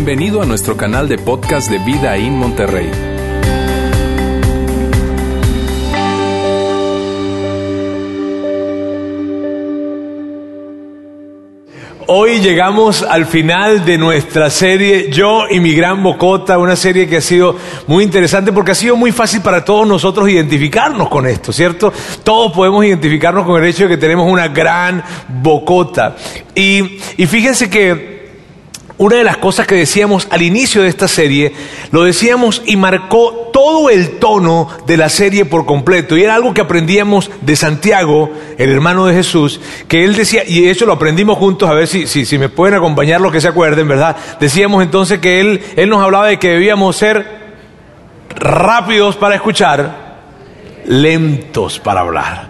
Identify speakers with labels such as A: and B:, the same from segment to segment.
A: Bienvenido a nuestro canal de podcast de Vida en Monterrey.
B: Hoy llegamos al final de nuestra serie Yo y mi gran Bocota, una serie que ha sido muy interesante porque ha sido muy fácil para todos nosotros identificarnos con esto, ¿cierto? Todos podemos identificarnos con el hecho de que tenemos una gran Bocota. Y, y fíjense que una de las cosas que decíamos al inicio de esta serie, lo decíamos y marcó todo el tono de la serie por completo. Y era algo que aprendíamos de Santiago, el hermano de Jesús, que él decía, y de hecho lo aprendimos juntos, a ver si, si, si me pueden acompañar los que se acuerden, ¿verdad? Decíamos entonces que él, él nos hablaba de que debíamos ser rápidos para escuchar, lentos para hablar.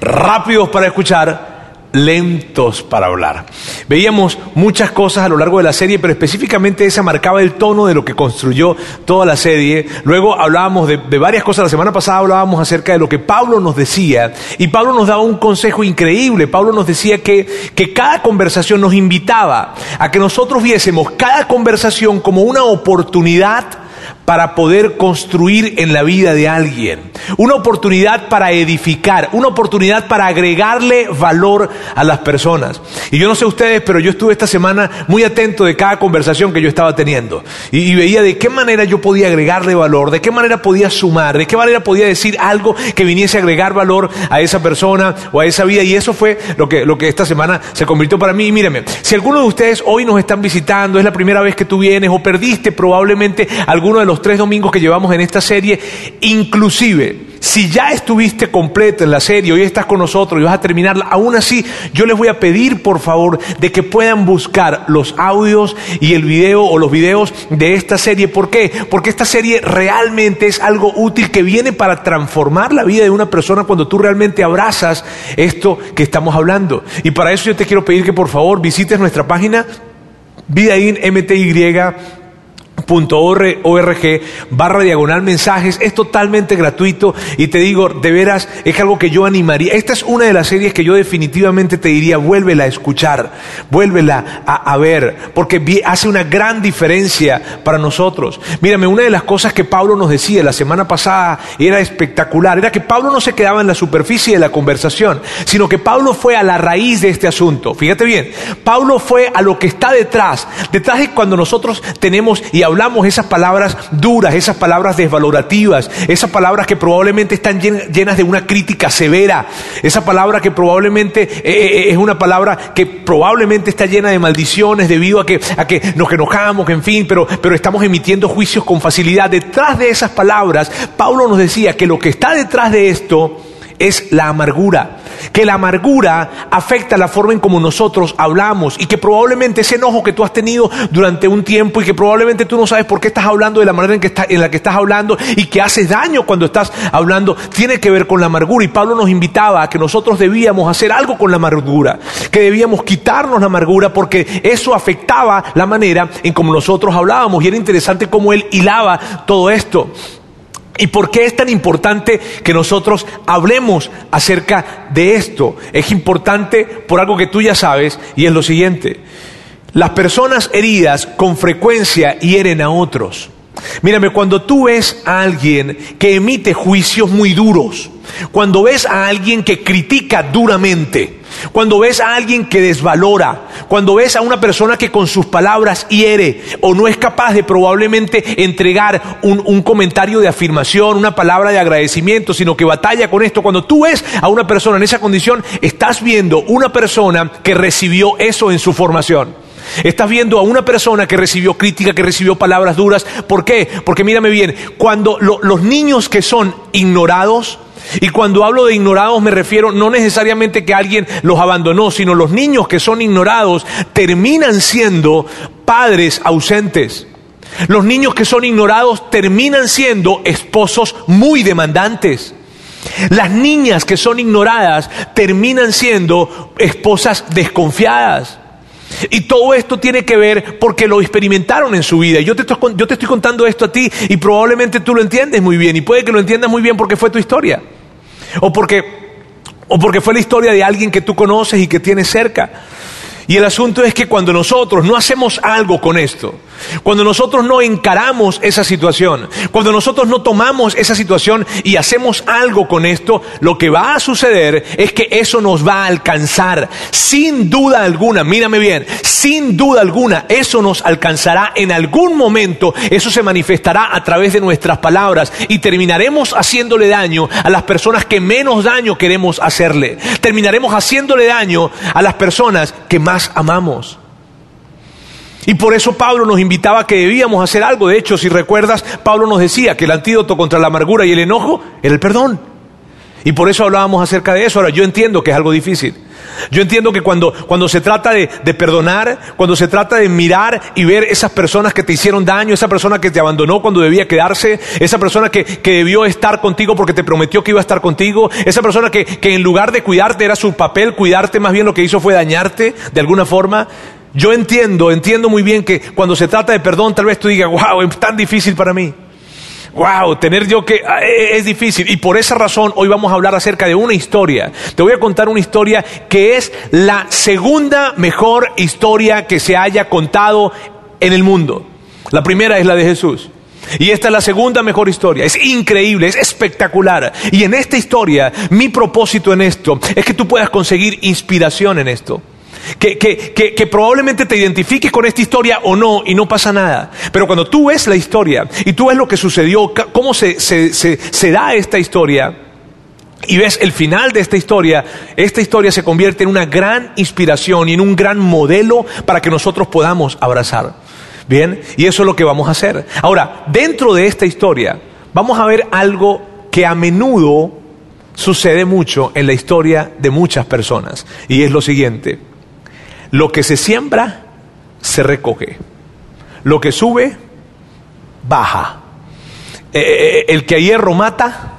B: Rápidos para escuchar, lentos para hablar. Veíamos muchas cosas a lo largo de la serie, pero específicamente esa marcaba el tono de lo que construyó toda la serie. Luego hablábamos de, varias cosas. La semana pasada hablábamos acerca de lo que Pablo nos decía. Y Pablo nos daba un consejo increíble. Pablo nos decía que, que cada conversación nos invitaba a que nosotros viésemos cada conversación como una oportunidad para poder construir en la vida de alguien, una oportunidad para edificar, una oportunidad para agregarle valor a las personas. Y yo no sé ustedes, pero yo estuve esta semana muy atento de cada conversación que yo estaba teniendo y, veía de qué manera yo podía agregarle valor, de qué manera podía sumar, de qué manera podía decir algo que viniese a agregar valor a esa persona o a esa vida. Y eso fue lo que, lo que esta semana se convirtió para mí. Y míreme, si alguno de ustedes hoy nos están visitando, es la primera vez que tú vienes o perdiste probablemente alguno de los tres domingos que llevamos en esta serie, inclusive si ya estuviste completo en la serie, hoy estás con nosotros y vas a terminarla, aún así yo les voy a pedir por favor de que puedan buscar los audios y el video o los videos de esta serie. ¿Por qué? Porque esta serie realmente es algo útil que viene para transformar la vida de una persona cuando tú realmente abrazas esto que estamos hablando. Y para eso yo te quiero pedir que por favor visites nuestra página Vidain MTY .org barra diagonal mensajes. Es totalmente gratuito y te digo de veras es algo que yo animaría. Esta es una de las series que yo definitivamente te diría vuélvela a escuchar vuélvela a, ver porque hace una gran diferencia para nosotros. Mírame una de las cosas que Pablo nos decía la semana pasada era espectacular era que Pablo no se quedaba en la superficie de la conversación sino que Pablo fue a la raíz de este asunto. Fíjate bien Pablo fue a lo que está detrás. Detrás de cuando nosotros tenemos y hablamos esas palabras duras, esas palabras desvalorativas, esas palabras que probablemente están llenas de una crítica severa, esa palabra que probablemente eh, eh, es una palabra que probablemente está llena de maldiciones debido a que, a que nos enojamos, en fin, pero, pero estamos emitiendo juicios con facilidad. Detrás de esas palabras, Pablo nos decía que lo que está detrás de esto es la amargura. Que la amargura afecta la forma en como nosotros hablamos y que probablemente ese enojo que tú has tenido durante un tiempo y que probablemente tú no sabes por qué estás hablando de la manera en, que está, en la que estás hablando y que haces daño cuando estás hablando, tiene que ver con la amargura. Y Pablo nos invitaba a que nosotros debíamos hacer algo con la amargura, que debíamos quitarnos la amargura porque eso afectaba la manera en como nosotros hablábamos. Y era interesante cómo él hilaba todo esto. ¿Y por qué es tan importante que nosotros hablemos acerca de esto? Es importante por algo que tú ya sabes y es lo siguiente. Las personas heridas con frecuencia hieren a otros. Mírame, cuando tú ves a alguien que emite juicios muy duros, cuando ves a alguien que critica duramente, cuando ves a alguien que desvalora, cuando ves a una persona que con sus palabras hiere o no es capaz de probablemente entregar un, comentario de afirmación, una palabra de agradecimiento, sino que batalla con esto, cuando tú ves a una persona en esa condición, estás viendo una persona que recibió eso en su formación. Estás viendo a una persona que recibió crítica, que recibió palabras duras. ¿Por qué? Porque mírame bien, cuando los niños que son ignorados, y cuando hablo de ignorados me refiero no necesariamente que alguien los abandonó, sino los niños que son ignorados terminan siendo padres ausentes. Los niños que son ignorados terminan siendo esposos muy demandantes. Las niñas que son ignoradas terminan siendo esposas desconfiadas. Y todo esto tiene que ver porque lo experimentaron en su vida. Yo te, estoy, yo te estoy contando esto a ti y probablemente tú lo entiendes muy bien. Y puede que lo entiendas muy bien porque fue tu historia. O porque, o porque fue la historia de alguien que tú conoces y que tienes cerca. Y el asunto es que cuando nosotros no hacemos algo con esto, cuando nosotros no encaramos esa situación, cuando nosotros no tomamos esa situación y hacemos algo con esto, lo que va a suceder es que eso nos va a alcanzar. Sin duda alguna, mírame bien, sin duda alguna, eso nos alcanzará en algún momento, eso se manifestará a través de nuestras palabras y terminaremos haciéndole daño a las personas que menos daño queremos hacerle. Terminaremos haciéndole daño a las personas que más amamos. Y por eso Pablo nos invitaba a que debíamos hacer algo. De hecho, si recuerdas, Pablo nos decía que el antídoto contra la amargura y el enojo era el perdón. Y por eso hablábamos acerca de eso. Ahora, yo entiendo que es algo difícil. Yo entiendo que cuando, cuando se trata de, perdonar, cuando se trata de mirar y ver esas personas que te hicieron daño, esa persona que te abandonó cuando debía quedarse, esa persona que, que debió estar contigo porque te prometió que iba a estar contigo, esa persona que, que en lugar de cuidarte era su papel, cuidarte más bien lo que hizo fue dañarte de alguna forma, yo entiendo, entiendo muy bien que cuando se trata de perdón, tal vez tú digas, wow, es tan difícil para mí. Wow, tener yo que ah, e, es difícil. Y por esa razón hoy vamos a hablar acerca de una historia. Te voy a contar una historia que es la segunda mejor historia que se haya contado en el mundo. La primera es la de Jesús. Y esta es la segunda mejor historia. Es increíble, es espectacular. Y en esta historia, mi propósito en esto es que tú puedas conseguir inspiración en esto. Que, que, probablemente te identifiques con esta historia o no y no pasa nada. Pero cuando tú ves la historia y tú ves lo que sucedió, cómo se, se da esta historia, y ves el final de esta historia, esta historia se convierte en una gran inspiración y en un gran modelo para que nosotros podamos abrazar. Bien, y eso es lo que vamos a hacer. Ahora, dentro de esta historia, vamos a ver algo que a menudo sucede mucho en la historia de muchas personas, y es lo siguiente. Lo que se siembra, se recoge. Lo que sube, baja. Eh, eh, el que a hierro mata,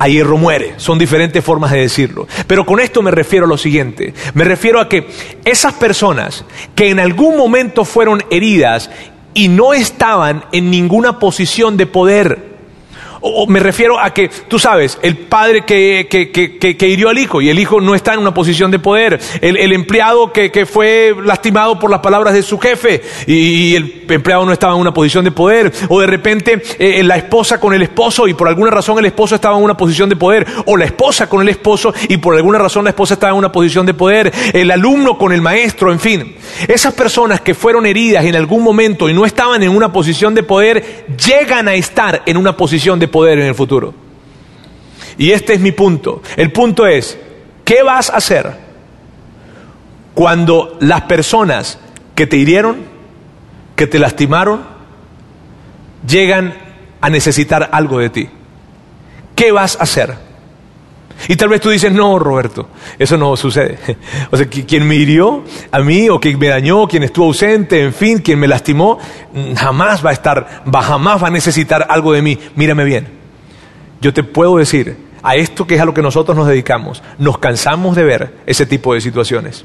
B: a hierro muere. Son diferentes formas de decirlo. Pero con esto me refiero a lo siguiente. Me refiero a que esas personas que en algún momento fueron heridas y no estaban en ninguna posición de poder, o, me refiero a que, tú sabes, el padre que, que, que, que, hirió al hijo y el hijo no está en una posición de poder. El, empleado que, fue lastimado por las palabras de su jefe y, el empleado no estaba en una posición de poder. O de repente eh, la esposa con el esposo y por alguna razón el esposo estaba en una posición de poder. O la esposa con el esposo y por alguna razón la esposa estaba en una posición de poder. El alumno con el maestro, en fin. Esas personas que fueron heridas en algún momento y no estaban en una posición de poder, llegan a estar en una posición de poder en el futuro. Y este es mi punto. El punto es, ¿qué vas a hacer cuando las personas que te hirieron, que te lastimaron, llegan a necesitar algo de ti? ¿Qué vas a hacer? Y tal vez tú dices, no, Roberto, eso no sucede. O sea, quien me hirió a mí, o quien me dañó, quien estuvo ausente, en fin, quien me lastimó, jamás va a estar, va, jamás va a necesitar algo de mí. Mírame bien. Yo te puedo decir, a esto que es a lo que nosotros nos dedicamos, nos cansamos de ver ese tipo de situaciones.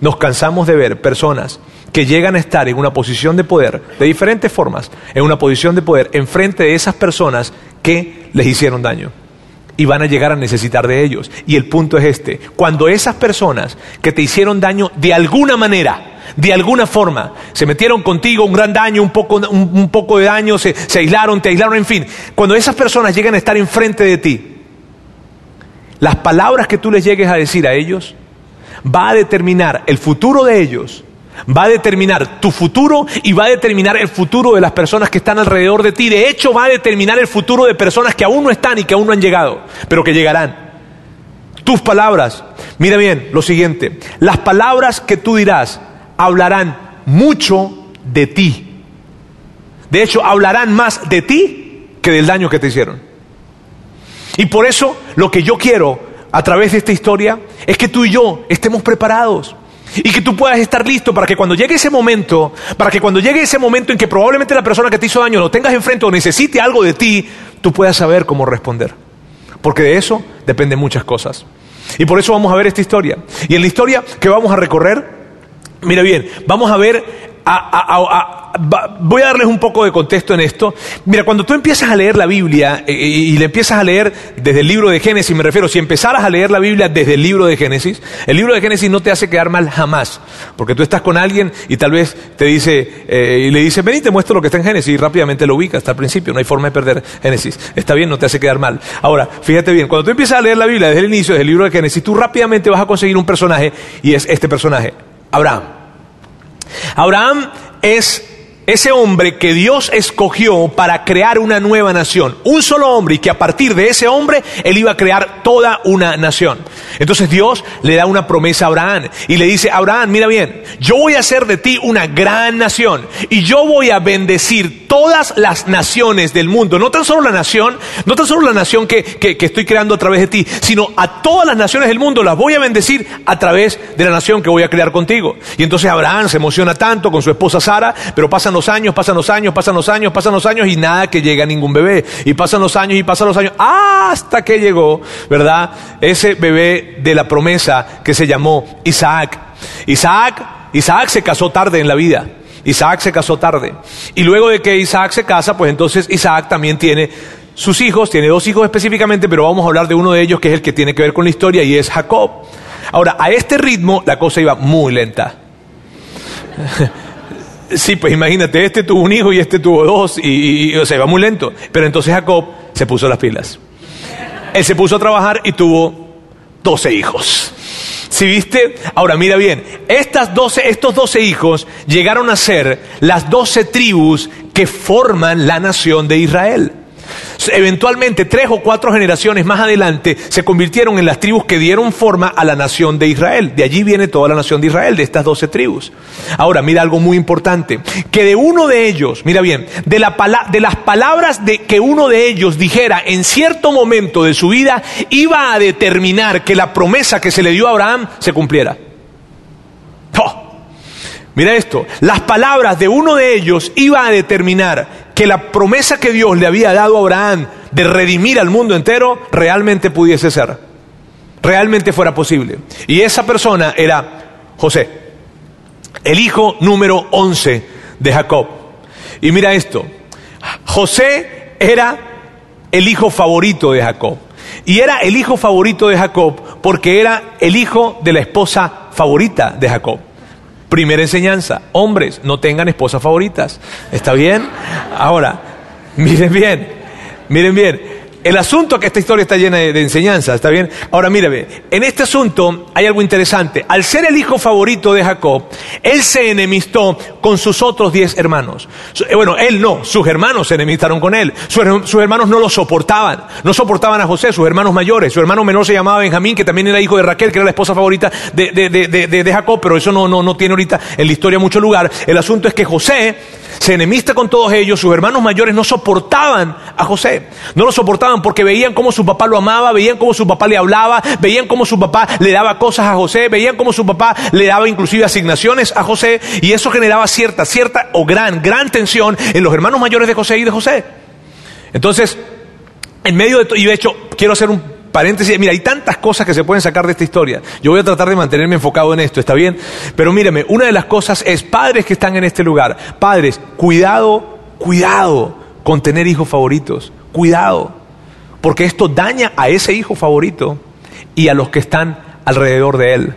B: Nos cansamos de ver personas que llegan a estar en una posición de poder, de diferentes formas, en una posición de poder, enfrente de esas personas que les hicieron daño y van a llegar a necesitar de ellos. Y el punto es este, cuando esas personas que te hicieron daño de alguna manera, de alguna forma, se metieron contigo, un gran daño, un poco, un, poco de daño, se, se aislaron, te aislaron, en fin, cuando esas personas llegan a estar enfrente de ti, las palabras que tú les llegues a decir a ellos, va a determinar el futuro de ellos va a determinar tu futuro y va a determinar el futuro de las personas que están alrededor de ti. De hecho, va a determinar el futuro de personas que aún no están y que aún no han llegado, pero que llegarán. Tus palabras, mira bien lo siguiente, las palabras que tú dirás hablarán mucho de ti. De hecho, hablarán más de ti que del daño que te hicieron. Y por eso lo que yo quiero a través de esta historia es que tú y yo estemos preparados. Y que tú puedas estar listo para que cuando llegue ese momento, para que cuando llegue ese momento en que probablemente la persona que te hizo daño lo tengas enfrente o necesite algo de ti, tú puedas saber cómo responder. Porque de eso dependen muchas cosas. Y por eso vamos a ver esta historia. Y en la historia que vamos a recorrer, mira bien, vamos a ver voy a darles un poco de contexto en esto. Mira, cuando tú empiezas a leer la Biblia eh, y, le empiezas a leer desde el libro de Génesis, me refiero, si empezaras a leer la Biblia desde el libro de Génesis, el libro de Génesis no te hace quedar mal jamás, porque tú estás con alguien y tal vez te dice, eh, y le dice, ven y te muestro lo que está en Génesis y rápidamente lo ubicas hasta el principio, no hay forma de perder Génesis. Está bien, no te hace quedar mal. Ahora, fíjate bien, cuando tú empiezas a leer la Biblia desde el inicio, desde el libro de Génesis, tú rápidamente vas a conseguir un personaje y es este personaje, Abraham. Abraham es ese hombre que Dios escogió para crear una nueva nación. Un solo hombre y que a partir de ese hombre él iba a crear toda una nación. Entonces Dios le da una promesa a Abraham y le dice, Abraham, mira bien, yo voy a hacer de ti una gran nación y yo voy a bendecir todas las naciones del mundo. No tan solo la nación, no tan solo la nación que, estoy creando a través de ti, sino a todas las naciones del mundo las voy a bendecir a través de la nación que voy a crear contigo. Y entonces Abraham se emociona tanto con su esposa Sara, pero pasan los años, pasan los años, pasan los años, pasan los años y nada que llega ningún bebé. Y pasan los años y pasan los años hasta que llegó, ¿verdad? Ese bebé de la promesa que se llamó Isaac. Isaac, Isaac se casó tarde en la vida. Isaac se casó tarde. Y luego de que Isaac se casa, pues entonces Isaac también tiene sus hijos, tiene dos hijos específicamente, pero vamos a hablar de uno de ellos que es el que tiene que ver con la historia y es Jacob. Ahora, a este ritmo la cosa iba muy lenta. Sí, pues imagínate, este tuvo un hijo y este tuvo dos, y, o sea, iba muy lento. Pero entonces Jacob se puso las pilas. Él se puso a trabajar y tuvo doce hijos. Si viste? Ahora mira bien, estas doce, estos doce hijos llegaron a ser las doce tribus que forman la nación de Israel. Eventualmente, tres o cuatro generaciones más adelante, se convirtieron en las tribus que dieron forma a la nación de Israel. De allí viene toda la nación de Israel, de estas doce tribus. Ahora, mira algo muy importante, que de uno de ellos, mira bien, de, la de las palabras de que uno de ellos dijera en cierto momento de su vida, iba a determinar que la promesa que se le dio a Abraham se cumpliera. ¡Oh! Mira esto, las palabras de uno de ellos iba a determinar que la promesa que Dios le había dado a Abraham de redimir al mundo entero realmente pudiese ser, realmente fuera posible. Y esa persona era José, el hijo número 11 de Jacob. Y mira esto, José era el hijo favorito de Jacob. Y era el hijo favorito de Jacob porque era el hijo de la esposa favorita de Jacob. Primera enseñanza, hombres, no tengan esposas favoritas. ¿Está bien? Ahora, miren bien, miren bien. El asunto que esta historia está llena de, enseñanzas, ¿está bien? Ahora mírame, en este asunto hay algo interesante. Al ser el hijo favorito de Jacob, él se enemistó con sus otros diez hermanos. Eh, bueno, él no, sus hermanos se enemistaron con él. Sus, hermanos no lo soportaban, no soportaban a José, sus hermanos mayores. Su hermano menor se llamaba Benjamín, que también era hijo de Raquel, que era la esposa favorita de, de Jacob, pero eso no, no, no tiene ahorita en la historia mucho lugar. El asunto es que José se enemista con todos ellos, sus hermanos mayores no soportaban a José, no lo soportaban porque veían cómo su papá lo amaba, veían cómo su papá le hablaba, veían cómo su papá le daba cosas a José, veían cómo su papá le daba inclusive asignaciones a José y eso generaba cierta, cierta o gran, gran tensión en los hermanos mayores de José y de José. Entonces, en medio de todo, y de hecho quiero hacer un paréntesis, mira, hay tantas cosas que se pueden sacar de esta historia. Yo voy a tratar de mantenerme enfocado en esto, ¿está bien? Pero mírame, una de las cosas es, padres que están en este lugar, padres, cuidado, cuidado con tener hijos favoritos, cuidado, porque esto daña a ese hijo favorito y a los que están alrededor de él.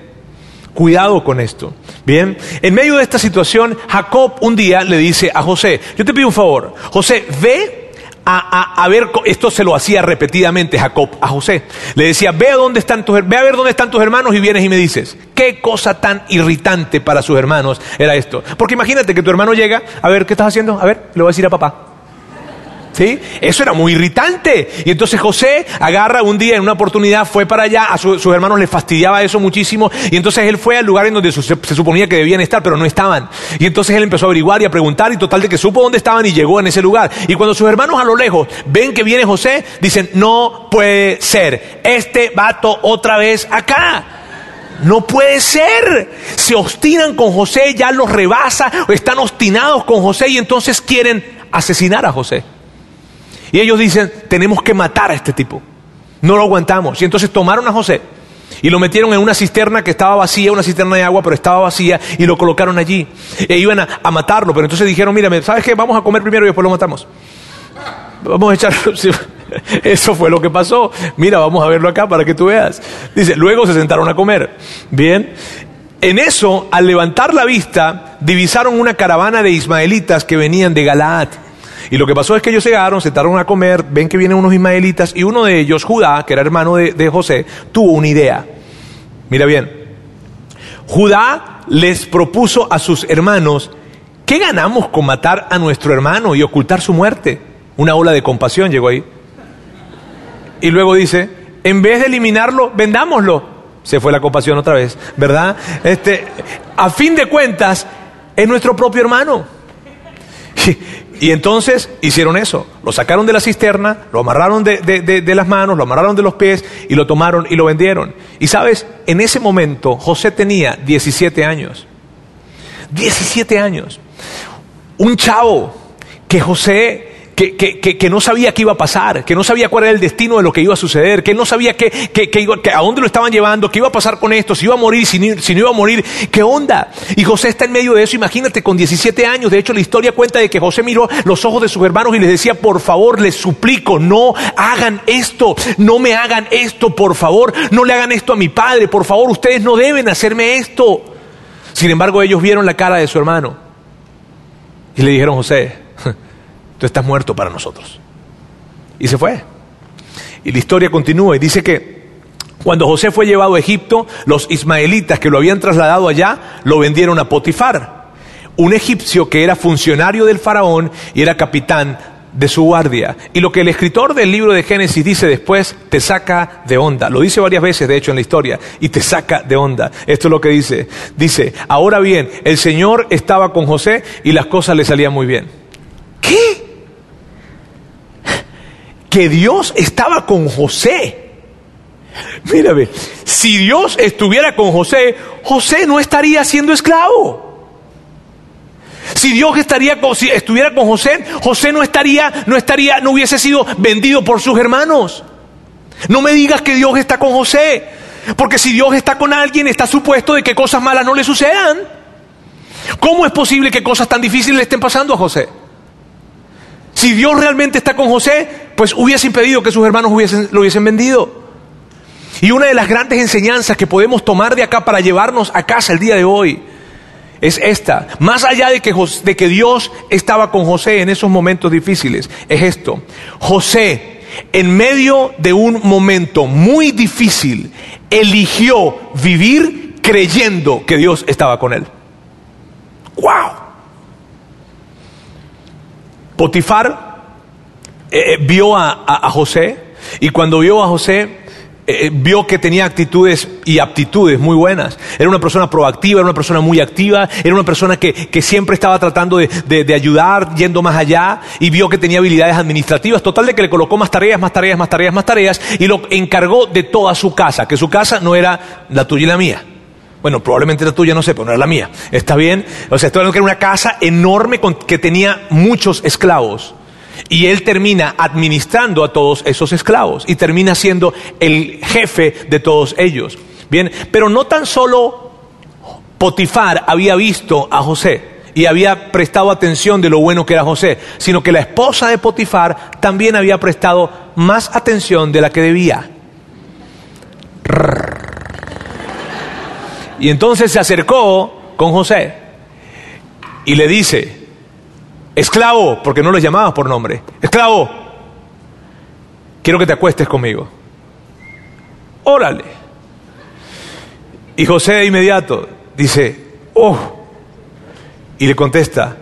B: Cuidado con esto. Bien, en medio de esta situación, Jacob un día le dice a José, yo te pido un favor, José, ve a, ver, esto se lo hacía repetidamente Jacob a José. Le decía, ve a, dónde están tus, ve a ver dónde están tus hermanos y vienes y me dices, qué cosa tan irritante para sus hermanos era esto. Porque imagínate que tu hermano llega, a ver, ¿qué estás haciendo? A ver, le voy a decir a papá. ¿Sí? Eso era muy irritante. Y entonces José agarra un día en una oportunidad, fue para allá, a sus hermanos les fastidiaba eso muchísimo, y entonces él fue al lugar en donde se, se, suponía que debían estar, pero no estaban. Y entonces él empezó a averiguar y a preguntar, y total de que supo dónde estaban y llegó en ese lugar. Y cuando sus hermanos a lo lejos ven que viene José, dicen, no puede ser, este vato otra vez acá. No puede ser. Se obstinan con José, ya los rebasa, están obstinados con José y entonces quieren asesinar a José. Y ellos dicen, tenemos que matar a este tipo. No lo aguantamos. Y entonces tomaron a José Y lo metieron en una cisterna que estaba vacía, una cisterna de agua, pero estaba vacía, y lo colocaron allí. E iban a, matarlo, pero entonces dijeron, mira, ¿sabes qué? Vamos a comer primero y después lo matamos. Vamos a echarlo. Eso fue lo que pasó. Mira, vamos a verlo acá para que tú veas. Dice, luego se sentaron a comer. Bien. En eso, al levantar la vista, divisaron una caravana de ismaelitas que venían de Galaad. Y lo que pasó es que ellos llegaron, se sentaron a comer, ven que vienen unos ismaelitas y uno de ellos, Judá, que era hermano de, de José, tuvo una idea. Mira bien, Judá les propuso a sus hermanos, ¿qué ganamos con matar a nuestro hermano y ocultar su muerte? Una ola de compasión llegó ahí. Y luego dice, en vez de eliminarlo, vendámoslo se fue la compasión otra vez, ¿verdad? Este, a fin de cuentas, es nuestro propio hermano. Y, entonces hicieron eso. Lo sacaron de la cisterna, lo amarraron de, de, las manos, lo amarraron de los pies y lo tomaron y lo vendieron. Y sabes, en ese momento José tenía 17 años. 17 años. Un chavo que José que, no sabía qué iba a pasar, que no sabía cuál era el destino de lo que iba a suceder, que no sabía qué, a dónde lo estaban llevando, qué iba a pasar con esto, si iba a morir, si, si no iba a morir, qué onda. Y José está en medio de eso, imagínate, con 17 años. De hecho, la historia cuenta de que José miró los ojos de sus hermanos y les decía, por favor, les suplico, no hagan esto, no me hagan esto, por favor, no le hagan esto a mi padre, por favor, ustedes no deben hacerme esto. Sin embargo, ellos vieron la cara de su hermano y le dijeron, José, tú estás muerto para nosotros. Y se fue. Y la historia continúa y dice que cuando José fue llevado a Egipto, los ismaelitas que lo habían trasladado allá lo vendieron a Potifar, un egipcio que era funcionario del faraón y era capitán de su guardia. Y lo que el escritor del libro de Génesis dice después, te saca de onda. Lo dice varias veces, de hecho, en la historia, y te saca de onda. Esto es lo que dice. Dice, ahora bien, el Señor estaba con José y las cosas le salían muy bien. ¿Qué? Que Dios estaba con José. Mírame, si Dios estuviera con José, José no estaría siendo esclavo. Si Dios estuviera con José, José no estaría, no estaría, no hubiese sido vendido por sus hermanos. No me digas que Dios está con José, porque si Dios está con alguien, está supuesto de que cosas malas no le sucedan. ¿Cómo es posible que cosas tan difíciles le estén pasando a José? Si Dios realmente está con José, pues hubiese impedido que sus hermanos lo hubiesen vendido. Y una de las grandes enseñanzas que podemos tomar de acá para llevarnos a casa el día de hoy es esta. Más allá de que, de que Dios estaba con José en esos momentos difíciles, es esto. José, en medio de un momento muy difícil, eligió vivir creyendo que Dios estaba con él. ¡Wow! Potifar eh, eh, vio a, José y cuando vio a José eh, vio que tenía actitudes y aptitudes muy buenas. Era una persona proactiva, era una persona muy activa, era una persona que, siempre estaba tratando de, de, ayudar, yendo más allá, y vio que tenía habilidades administrativas. Total de que le colocó más tareas, más tareas, más tareas, más tareas, y lo encargó de toda su casa, que su casa no era la tuya y la mía. Bueno, probablemente la tuya, no sé, pero no era la mía. ¿Está bien? O sea, esto era una casa enorme que tenía muchos esclavos. Y él termina administrando a todos esos esclavos y termina siendo el jefe de todos ellos. Bien, pero no tan solo Potifar había visto a José y había prestado atención de lo bueno que era José, sino que la esposa de Potifar también había prestado más atención de la que debía. Y entonces se acercó con José y le dice, esclavo, porque no lo llamaba por nombre, esclavo, quiero que te acuestes conmigo. Órale. Y José de inmediato dice, oh, y le contesta,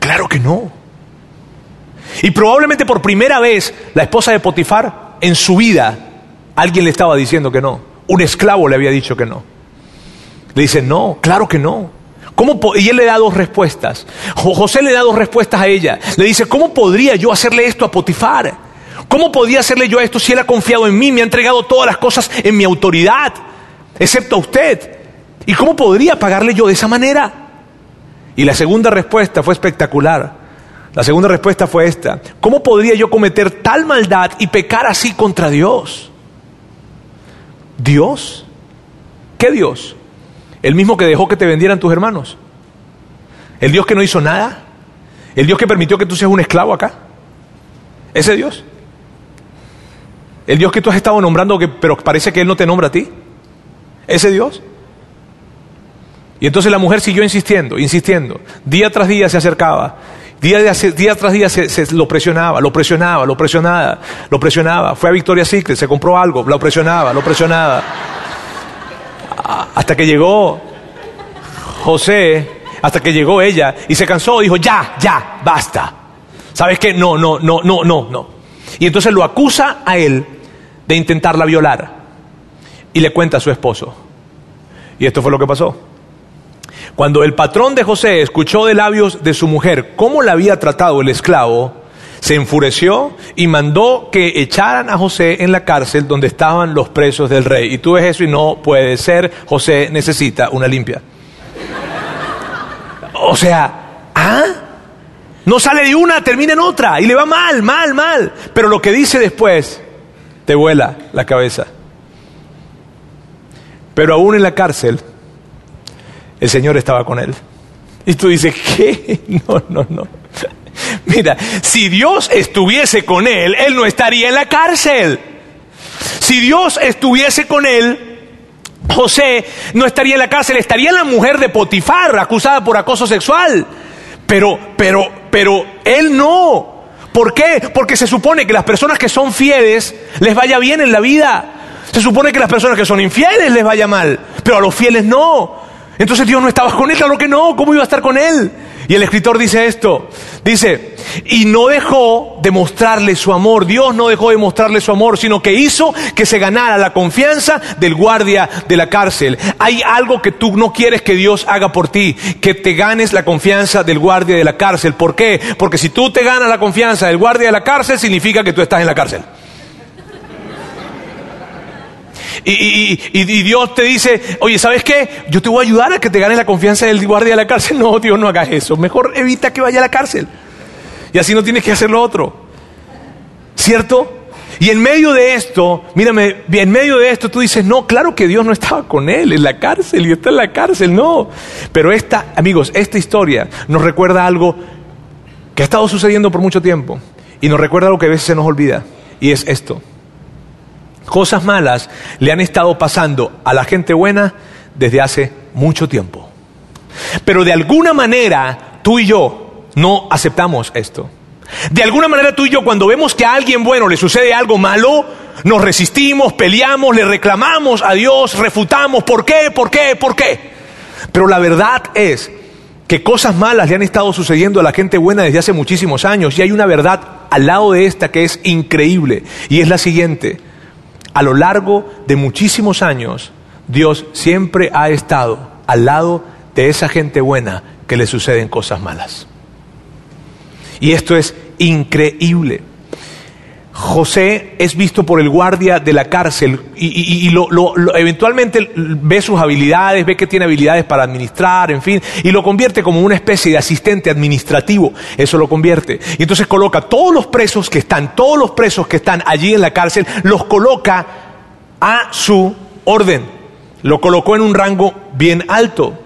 B: claro que no. Y probablemente por primera vez la esposa de Potifar en su vida alguien le estaba diciendo que no. Un esclavo le había dicho que no. Le dice, no, claro que no. ¿Cómo y él le da dos respuestas. José le da dos respuestas a ella. Le dice, ¿cómo podría yo hacerle esto a Potifar? ¿Cómo podía hacerle yo esto si él ha confiado en mí, me ha entregado todas las cosas en mi autoridad, excepto a usted? ¿Y cómo podría pagarle yo de esa manera? Y la segunda respuesta fue espectacular. La segunda respuesta fue esta. ¿Cómo podría yo cometer tal maldad y pecar así contra Dios? Dios ¿Qué Dios? El mismo que dejó que te vendieran tus hermanos. El Dios que no hizo nada. El Dios que permitió que tú seas un esclavo acá. Ese Dios. El Dios que tú has estado nombrando, que, pero parece que Él no te nombra a ti. Ese Dios. Y entonces la mujer siguió insistiendo, insistiendo. Día tras día se acercaba. Día, tras día se, lo presionaba, lo presionaba, lo presionaba, lo presionaba. Fue a Victoria Secret, se compró algo, lo presionaba, lo presionaba. Hasta que llegó José, hasta que llegó ella y se cansó, dijo, ya, ya, basta. ¿Sabes qué? No, no, no, no, no, no. Y entonces lo acusa a él de intentarla violar. Y le cuenta a su esposo. Y esto fue lo que pasó. Cuando el patrón de José escuchó de labios de su mujer cómo la había tratado el esclavo, se enfureció y mandó que echaran a José en la cárcel donde estaban los presos del rey. Y tú ves eso y no puede ser, José necesita una limpia. O sea, ¿ah? No sale de una, termina en otra y le va mal, mal, mal. Pero lo que dice después te vuela la cabeza. Pero aún en la cárcel, el Señor estaba con él. Y tú dices, ¿qué? No, no, no. Mira, si Dios estuviese con él, él no estaría en la cárcel. Si Dios estuviese con él, José no estaría en la cárcel, estaría la mujer de Potifar, acusada por acoso sexual. Pero, pero, pero él no. ¿Por qué? Porque se supone que las personas que son fieles les vaya bien en la vida. Se supone que las personas que son infieles les vaya mal, pero a los fieles no. Entonces Dios no estaba con él, claro que no, ¿cómo iba a estar con él? Y el escritor dice esto, dice, y no dejó de mostrarle su amor, Dios no dejó de mostrarle su amor, sino que hizo que se ganara la confianza del guardia de la cárcel. Hay algo que tú no quieres que Dios haga por ti, que te ganes la confianza del guardia de la cárcel. ¿Por qué? Porque si tú te ganas la confianza del guardia de la cárcel, significa que tú estás en la cárcel. Y, Dios te dice, oye, ¿sabes qué? Yo te voy a ayudar a que te ganes la confianza del guardia de la cárcel. No, Dios, no hagas eso. Mejor evita que vaya a la cárcel. Y así no tienes que hacer lo otro. ¿Cierto? Y en medio de esto, mírame, en medio de esto tú dices, no, claro que Dios no estaba con él en la cárcel y está en la cárcel, no. Pero esta, amigos, esta historia nos recuerda algo que ha estado sucediendo por mucho tiempo y nos recuerda algo que a veces se nos olvida y es esto. Cosas malas le han estado pasando a la gente buena desde hace mucho tiempo. Pero de alguna manera tú y yo no aceptamos esto. De alguna manera tú y yo cuando vemos que a alguien bueno le sucede algo malo, nos resistimos, peleamos, le reclamamos a Dios, refutamos, ¿por qué? ¿Por qué? ¿Por qué? Pero la verdad es que cosas malas le han estado sucediendo a la gente buena desde hace muchísimos años y hay una verdad al lado de esta que es increíble y es la siguiente a lo largo de muchísimos años, Dios siempre ha estado al lado de esa gente buena que le suceden cosas malas. Y esto es increíble. José es visto por el guardia de la cárcel y, lo, eventualmente ve sus habilidades, ve que tiene habilidades para administrar, en fin, y lo convierte como una especie de asistente administrativo. Eso lo convierte. Y entonces coloca todos los presos que están, todos los presos que están allí en la cárcel, los coloca a su orden. Lo colocó en un rango bien alto.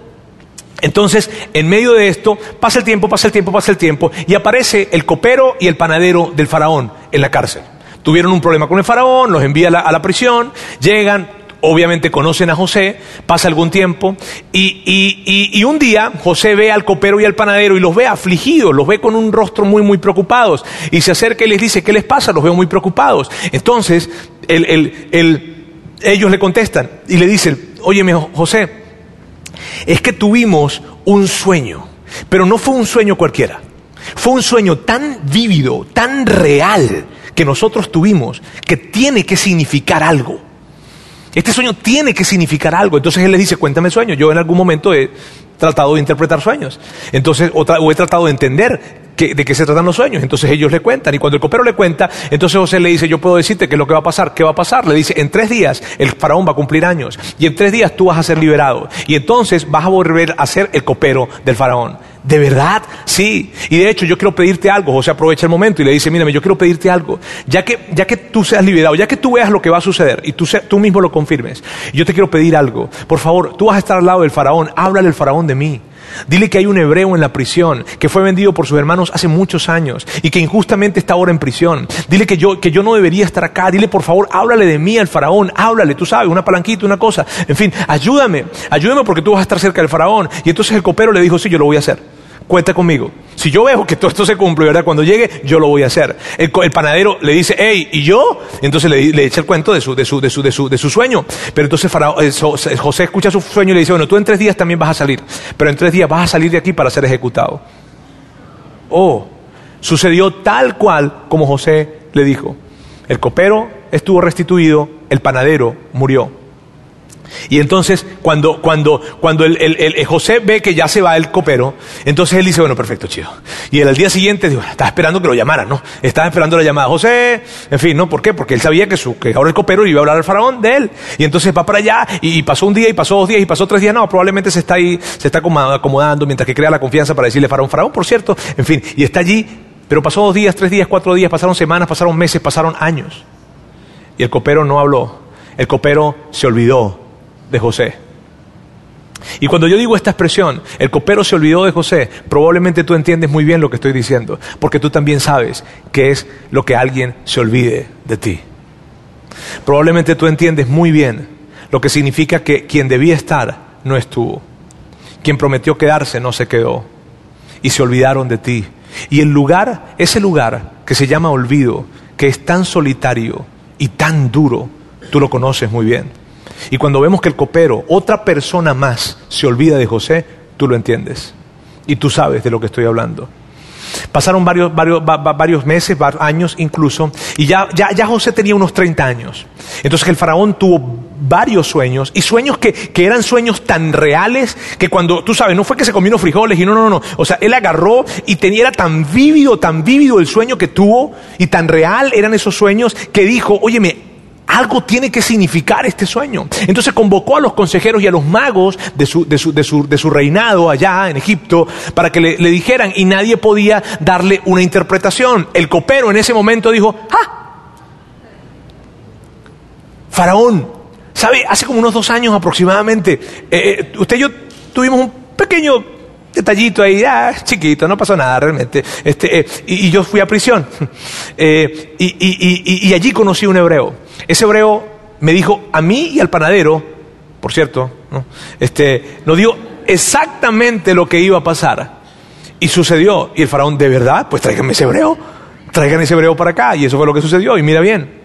B: Entonces, en medio de esto, pasa el tiempo, pasa el tiempo, pasa el tiempo, y aparece el copero y el panadero del faraón en la cárcel. Tuvieron un problema con el faraón, los envía a la, prisión, llegan, obviamente conocen a José, pasa algún tiempo, y, y, un día José ve al copero y al panadero y los ve afligidos, los ve con un rostro muy, muy preocupados, y se acerca y les dice, ¿qué les pasa? Los veo muy preocupados. Entonces, ellos le contestan y le dicen, oye, José, es que tuvimos un sueño, pero no fue un sueño cualquiera. Fue un sueño tan vívido, tan real que nosotros tuvimos que tiene que significar algo. Este sueño tiene que significar algo. Entonces él le dice, cuéntame sueño. Yo en algún momento he tratado de interpretar sueños. Entonces, o, he tratado de entender de qué se tratan los sueños. Entonces ellos le cuentan. Y cuando el copero le cuenta, entonces José le dice, yo puedo decirte qué es lo que va a pasar. ¿Qué va a pasar? Le dice, en tres días el faraón va a cumplir años. Y en tres días tú vas a ser liberado. Y entonces vas a volver a ser el copero del faraón. ¿De verdad? Sí. Y de hecho yo quiero pedirte algo. José aprovecha el momento y le dice, mírame, yo quiero pedirte algo. Ya que, ya que tú seas liberado, ya que tú veas lo que va a suceder y tú, tú mismo lo confirmes, yo te quiero pedir algo. Por favor, tú vas a estar al lado del faraón. Háblale al faraón de mí. Dile que hay un hebreo en la prisión que fue vendido por sus hermanos hace muchos años y que injustamente está ahora en prisión. Dile que yo, que yo no debería estar acá. Dile, por favor, háblale de mí al faraón. Háblale, tú sabes, una palanquita, una cosa. En fin, ayúdame. Ayúdame porque tú vas a estar cerca del faraón. Y entonces el copero le dijo, sí, yo lo voy a hacer cuenta conmigo. Si yo veo que todo esto se cumple, ¿verdad? Cuando llegue, yo lo voy a hacer. El, panadero le dice, hey, ¿y yo? entonces le, echa el cuento de su, de, su, de, su, de, su, de su sueño. Pero entonces eh, José escucha su sueño y le dice, bueno, tú en tres días también vas a salir. Pero en tres días vas a salir de aquí para ser ejecutado. Oh, sucedió tal cual como José le dijo. El copero estuvo restituido, el panadero murió. Y entonces, cuando, cuando, cuando José ve que ya se va el copero, entonces él dice, bueno, perfecto, chido. Y él al día siguiente, digo, estaba esperando que lo llamaran, ¿no? Estaba esperando la llamada. José, en fin, ¿no? ¿Por qué? Porque él sabía que, su, ahora el copero iba a hablar al faraón de él. Y entonces va para allá, y, pasó un día, y pasó dos días, y pasó tres días. No, probablemente se está ahí, se está acomodando mientras que crea la confianza para decirle faraón, faraón, por cierto. En fin, y está allí, pero pasó dos días, tres días, cuatro días, pasaron semanas, pasaron meses, pasaron años. Y el copero no habló. El copero se olvidó de José. Y cuando yo digo esta expresión, el copero se olvidó de José, probablemente tú entiendes muy bien lo que estoy diciendo, porque tú también sabes que es lo que alguien se olvide de ti. Probablemente tú entiendes muy bien lo que significa que quien debía estar no estuvo, quien prometió quedarse no se quedó, y se olvidaron de ti. Y el lugar, ese lugar que se llama olvido, que es tan solitario y tan duro, tú lo conoces muy bien. Y cuando vemos que el copero, otra persona más, se olvida de José, tú lo entiendes. Y tú sabes de lo que estoy hablando. Pasaron varios, varios, varios meses, años incluso, y ya, ya, ya, José tenía unos 30 años. Entonces el faraón tuvo varios sueños, y sueños que, que, eran sueños tan reales que cuando, tú sabes, no fue que se comió unos frijoles y no, no, no, o sea, él agarró y tenía, era tan vívido, tan vívido el sueño que tuvo, y tan real eran esos sueños, que dijo, óyeme, algo tiene que significar este sueño. Entonces convocó a los consejeros y a los magos de su, de su, de su, de su reinado allá en Egipto para que le, dijeran y nadie podía darle una interpretación. El copero en ese momento dijo, ¡ah! Faraón, ¿sabe? Hace como unos dos años aproximadamente, eh, eh, usted y yo tuvimos un pequeño detallito ahí, ah, chiquito, no pasó nada realmente. Este, eh, y, yo fui a prisión. y, y, allí conocí un hebreo. Ese hebreo me dijo a mí y al panadero, por cierto, ¿no? este, nos dio exactamente lo que iba a pasar. Y sucedió. Y el faraón, ¿de verdad? Pues tráiganme ese hebreo. Traigan ese hebreo para acá. Y eso fue lo que sucedió. Y mira bien.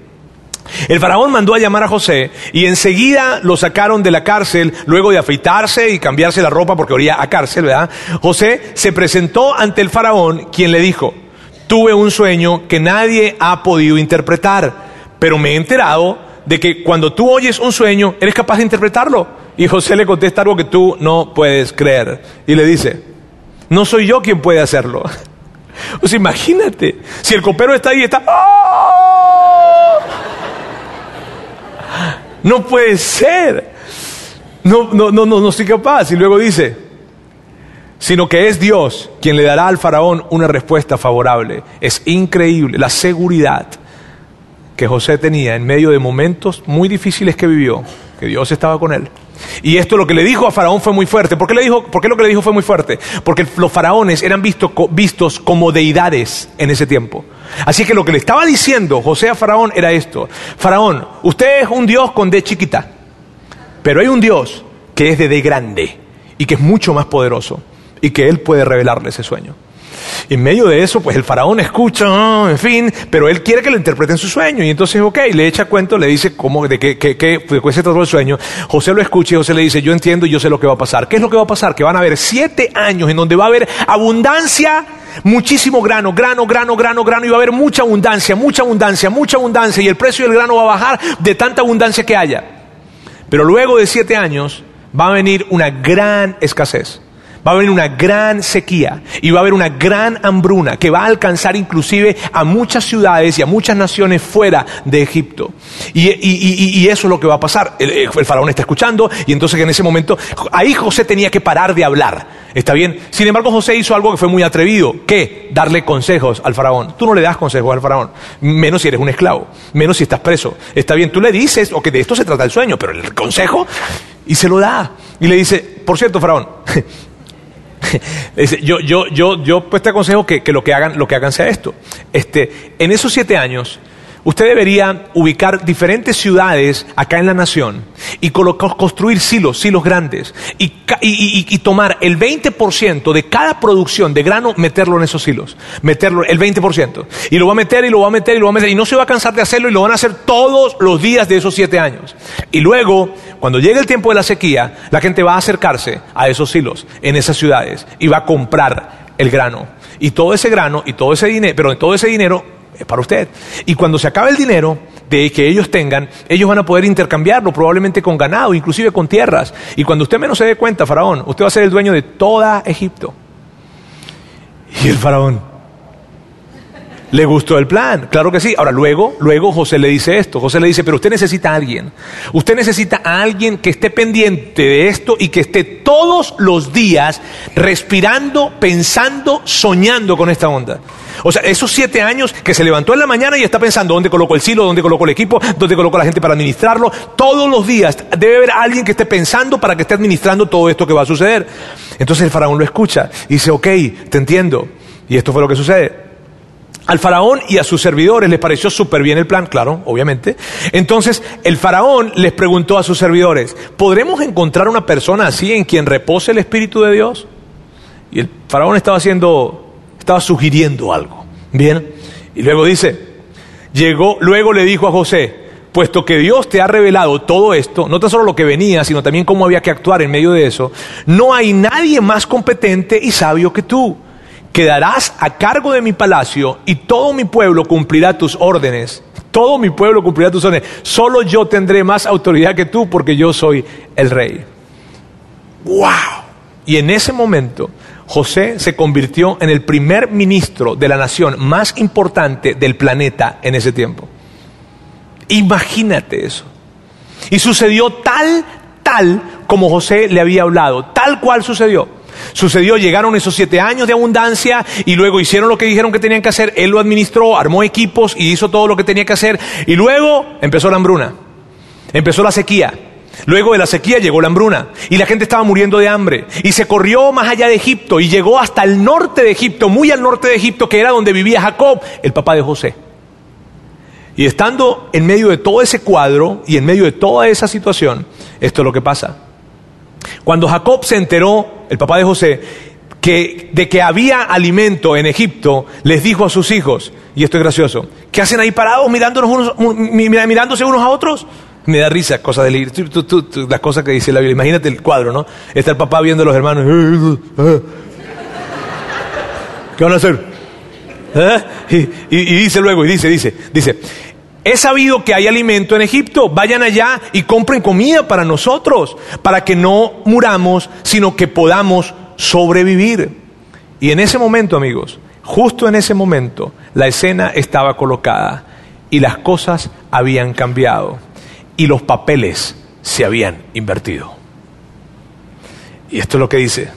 B: El faraón mandó a llamar a José y enseguida lo sacaron de la cárcel luego de afeitarse y cambiarse la ropa porque olía a cárcel, ¿verdad? José se presentó ante el faraón quien le dijo, tuve un sueño que nadie ha podido interpretar pero me he enterado de que cuando tú oyes un sueño, eres capaz de interpretarlo. Y José le contesta algo que tú no puedes creer. Y le dice, no soy yo quien puede hacerlo. Sea, imagínate, si el copero está ahí y está... ¡Oh! No puede ser. No, no, no, no, no soy capaz. Y luego dice, sino que es Dios quien le dará al faraón una respuesta favorable. Es increíble la seguridad que José tenía en medio de momentos muy difíciles que vivió, que Dios estaba con él. Y esto lo que le dijo a Faraón fue muy fuerte. ¿Por qué, le dijo, por qué lo que le dijo fue muy fuerte? Porque los faraones eran vistos como deidades en ese tiempo. Así que lo que le estaba diciendo José a Faraón era esto. Faraón, usted es un Dios con D chiquita, pero hay un Dios que es de D grande y que es mucho más poderoso y que Él puede revelarle ese sueño. En medio de eso, pues el faraón escucha, ah, en fin, pero él quiere que lo interpreten su sueño. Y entonces, ok, le echa cuento, le dice cómo, de qué, qué, qué, se trató el sueño. José lo escucha y José le dice, yo entiendo y yo sé lo que va a pasar. ¿Qué es lo que va a pasar? Que van a haber siete años en donde va a haber abundancia, muchísimo grano, grano, grano, grano, grano, y va a haber mucha abundancia, mucha abundancia, mucha abundancia, y el precio del grano va a bajar de tanta abundancia que haya. Pero luego de siete años va a venir una gran escasez Va a haber una gran sequía y va a haber una gran hambruna que va a alcanzar inclusive a muchas ciudades y a muchas naciones fuera de Egipto. Y, eso es lo que va a pasar. El, faraón está escuchando y entonces en ese momento ahí José tenía que parar de hablar. ¿Está bien? Sin embargo, José hizo algo que fue muy atrevido. ¿Qué? Darle consejos al faraón. Tú no le das consejos al faraón, menos si eres un esclavo, menos si estás preso. Está bien, tú le dices, o que de esto se trata el sueño, pero el consejo, y se lo da. Y le dice, por cierto, faraón, yo, yo, yo, yo pues te aconsejo que, que, lo que hagan, lo que hagan sea esto. Este, en esos siete años, usted debería ubicar diferentes ciudades acá en la nación y construir silos, silos grandes, y, tomar el 20% de cada producción de grano, meterlo en esos silos, meterlo el 20%. Y lo va a meter y lo va a meter y lo va a meter, y no se va a cansar de hacerlo y lo van a hacer todos los días de esos siete años. Y luego, cuando llegue el tiempo de la sequía, la gente va a acercarse a esos silos en esas ciudades y va a comprar el grano. Y todo ese grano y todo ese dinero, pero todo ese dinero es para usted. Y cuando se acabe el dinero de que ellos tengan, ellos van a poder intercambiarlo probablemente con ganado, inclusive con tierras. Y cuando usted menos se dé cuenta, faraón, usted va a ser el dueño de toda Egipto. Y el faraón le gustó el plan, claro que sí. Ahora luego, luego José le dice esto. José le dice, pero usted necesita a alguien. Usted necesita a alguien que esté pendiente de esto y que esté todos los días respirando, pensando, soñando con esta onda. O sea, esos siete años que se levantó en la mañana y está pensando dónde coloco el silo, dónde coloco el equipo, dónde coloco la gente para administrarlo. Todos los días debe haber alguien que esté pensando para que esté administrando todo esto que va a suceder. Entonces el faraón lo escucha y dice, ok, te entiendo. Y esto fue lo que sucede. Al faraón y a sus servidores les pareció súper bien el plan, claro, obviamente. Entonces el faraón les preguntó a sus servidores, ¿podremos encontrar una persona así en quien repose el Espíritu de Dios? Y el faraón estaba haciendo estaba sugiriendo algo. Bien. Y luego dice, llegó, luego le dijo a José, puesto que Dios te ha revelado todo esto, no tan solo lo que venía, sino también cómo había que actuar en medio de eso, no hay nadie más competente y sabio que tú. Quedarás a cargo de mi palacio y todo mi pueblo cumplirá tus órdenes. Todo mi pueblo cumplirá tus órdenes. Solo yo tendré más autoridad que tú porque yo soy el rey. ¡Wow! Y en ese momento José se convirtió en el primer ministro de la nación más importante del planeta en ese tiempo. Imagínate eso. Y sucedió tal, tal como José le había hablado, tal cual sucedió. Sucedió, llegaron esos siete años de abundancia y luego hicieron lo que dijeron que tenían que hacer. Él lo administró, armó equipos y hizo todo lo que tenía que hacer. Y luego empezó la hambruna, empezó la sequía. Luego de la sequía llegó la hambruna y la gente estaba muriendo de hambre y se corrió más allá de Egipto y llegó hasta el norte de Egipto, muy al norte de Egipto, que era donde vivía Jacob, el papá de José. Y estando en medio de todo ese cuadro y en medio de toda esa situación, esto es lo que pasa. Cuando Jacob se enteró, el papá de José, que, de que había alimento en Egipto, les dijo a sus hijos, y esto es gracioso, ¿qué hacen ahí parados mirándonos unos, mirándose unos a otros? Me da risa, cosa de las cosas que dice la Biblia. Imagínate el cuadro, ¿no? Está el papá viendo a los hermanos. ¿Qué van a hacer? ¿Eh? Y, y, dice luego, y dice, dice, dice, he sabido que hay alimento en Egipto, vayan allá y compren comida para nosotros, para que no muramos, sino que podamos sobrevivir. Y en ese momento, amigos, justo en ese momento, la escena estaba colocada y las cosas habían cambiado y los papeles se habían invertido. Y esto es lo que dice.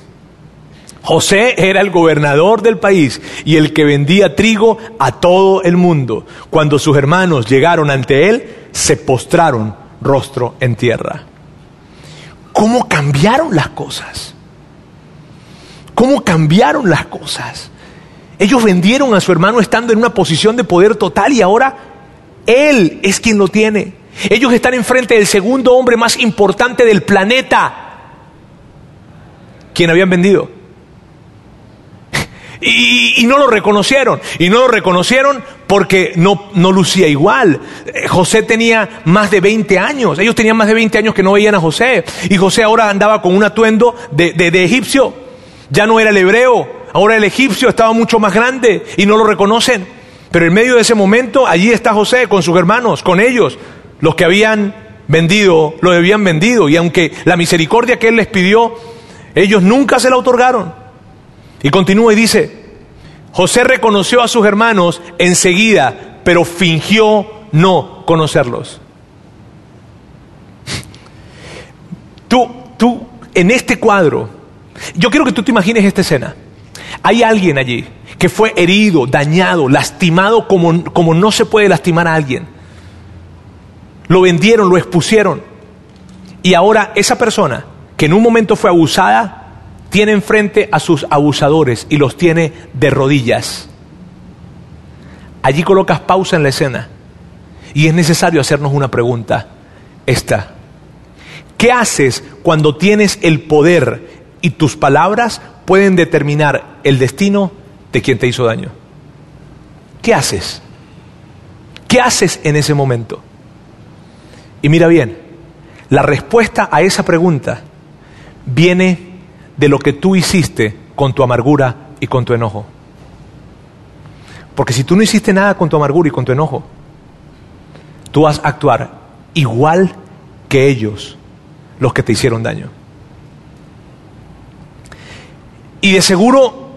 B: José era el gobernador del país y el que vendía trigo a todo el mundo. Cuando sus hermanos llegaron ante él, se postraron rostro en tierra. ¿Cómo cambiaron las cosas? ¿Cómo cambiaron las cosas? Ellos vendieron a su hermano estando en una posición de poder total y ahora él es quien lo tiene. Ellos están enfrente del segundo hombre más importante del planeta, quien habían vendido. Y, no lo reconocieron. Y no lo reconocieron porque no, lucía igual. Eh, José tenía más de 20 años. Ellos tenían más de 20 años que no veían a José. Y José ahora andaba con un atuendo de egipcio. Ya no era el hebreo. Ahora el egipcio estaba mucho más grande y no lo reconocen. Pero en medio de ese momento, allí está José con sus hermanos, con ellos, los que habían vendido, lo habían vendido. Y aunque la misericordia que Él les pidió Ellos nunca se la otorgaron. Y continúa y dice, José reconoció a sus hermanos enseguida, pero fingió no conocerlos. Tú, tú, en este cuadro, yo quiero que tú te imagines esta escena. Hay alguien allí que fue herido, dañado, lastimado como, como no se puede lastimar a alguien. Lo vendieron, lo expusieron. Y ahora esa persona que en un momento fue abusada, tiene enfrente a sus abusadores y los tiene de rodillas. Allí colocas pausa en la escena y es necesario hacernos una pregunta. Esta. ¿Qué haces cuando tienes el poder y tus palabras pueden determinar el destino de quien te hizo daño? ¿Qué haces? ¿Qué haces en ese momento? Y mira bien, la respuesta a esa pregunta viene de lo que tú hiciste con tu amargura y con tu enojo. Porque si tú no hiciste nada con tu amargura y con tu enojo, tú vas a actuar igual que ellos, los que te hicieron daño. Y de seguro